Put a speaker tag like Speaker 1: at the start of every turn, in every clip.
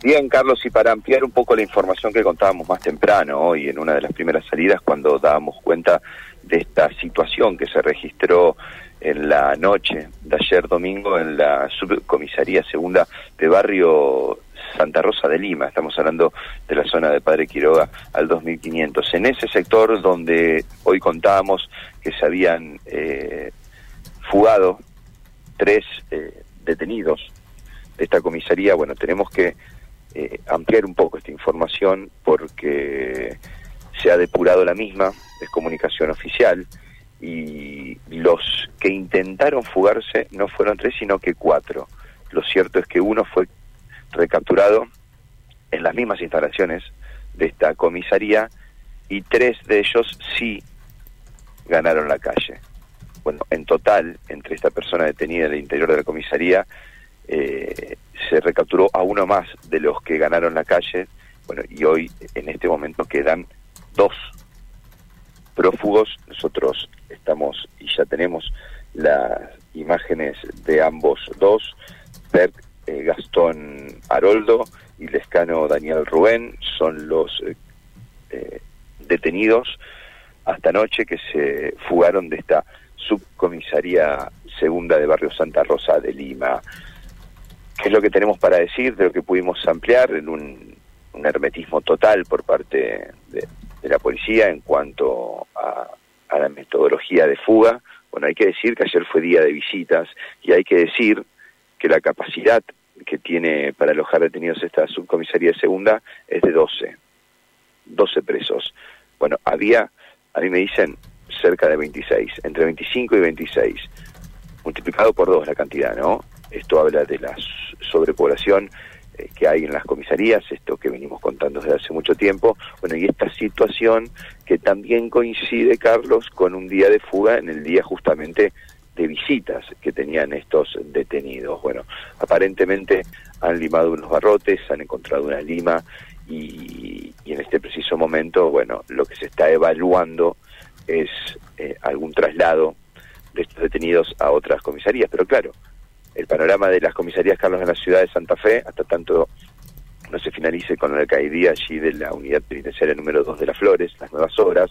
Speaker 1: Bien, Carlos, y para ampliar un poco la información que contábamos más temprano hoy en una de las primeras salidas, cuando dábamos cuenta de esta situación que se registró en la noche de ayer domingo en la subcomisaría segunda de barrio Santa Rosa de Lima, estamos hablando de la zona de Padre Quiroga al 2500. En ese sector donde hoy contábamos que se habían eh, fugado tres eh, detenidos de esta comisaría, bueno, tenemos que eh, ampliar un poco esta información porque se ha depurado la misma, es comunicación oficial, y los que intentaron fugarse no fueron tres, sino que cuatro. Lo cierto es que uno fue recapturado en las mismas instalaciones de esta comisaría y tres de ellos sí ganaron la calle. Bueno, en total, entre esta persona detenida en el interior de la comisaría, eh, se recapturó a uno más de los que ganaron la calle, bueno, y hoy en este momento quedan dos prófugos, nosotros estamos y ya tenemos las imágenes de ambos dos, Bert eh, Gastón Haroldo y Lescano Daniel Rubén, son los eh, detenidos hasta anoche que se fugaron de esta subcomisaría segunda de Barrio Santa Rosa de Lima qué es lo que tenemos para decir de lo que pudimos ampliar en un, hermetismo total por parte de, la policía en cuanto a, la metodología de fuga. Bueno, hay que decir que ayer fue día de visitas y hay que decir que la capacidad que tiene para alojar detenidos esta subcomisaría segunda es de 12, 12 presos. Bueno, había, a mí me dicen, cerca de 26, entre 25 y 26, multiplicado por dos la cantidad, ¿no? Esto habla de la sobrepoblación eh, que hay en las comisarías, esto que venimos contando desde hace mucho tiempo, bueno, y esta situación que también coincide, Carlos, con un día de fuga en el día justamente de visitas que tenían estos detenidos. Bueno, aparentemente han limado unos barrotes, han encontrado una lima y, en este preciso momento, bueno, lo que se está evaluando es eh, algún traslado de estos detenidos a otras comisarías, pero claro, el panorama de las comisarías Carlos en la ciudad de Santa Fe, hasta tanto no se finalice con la alcaidía allí de la unidad penitenciaria número 2 de las Flores, las nuevas obras.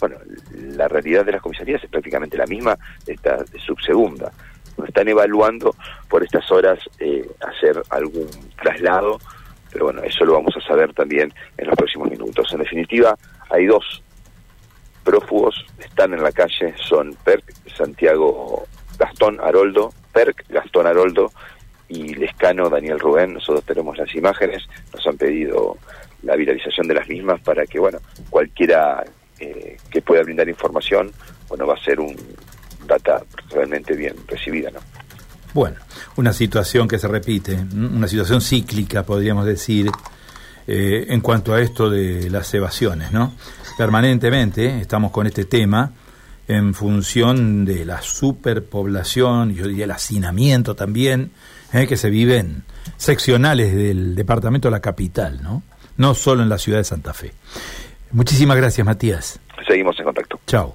Speaker 1: Bueno, la realidad de las comisarías es prácticamente la misma de esta subsegunda. Nos están evaluando por estas horas eh, hacer algún traslado, pero bueno, eso lo vamos a saber también en los próximos minutos. En definitiva, hay dos prófugos, están en la calle, son Perk, Santiago Gastón Haroldo PERC, Gastón Haroldo y Lescano Daniel Rubén. Nosotros tenemos las imágenes, nos han pedido la viralización de las mismas para que, bueno, cualquiera eh, que pueda brindar información, bueno, va a ser un data realmente bien recibida, ¿no?
Speaker 2: Bueno, una situación que se repite, una situación cíclica, podríamos decir, eh, en cuanto a esto de las evasiones, ¿no? Permanentemente estamos con este tema en función de la superpoblación, yo diría el hacinamiento también, eh, que se vive en seccionales del departamento de la capital, ¿no? No solo en la ciudad de Santa Fe. Muchísimas gracias, Matías.
Speaker 1: Seguimos en contacto.
Speaker 2: Chao.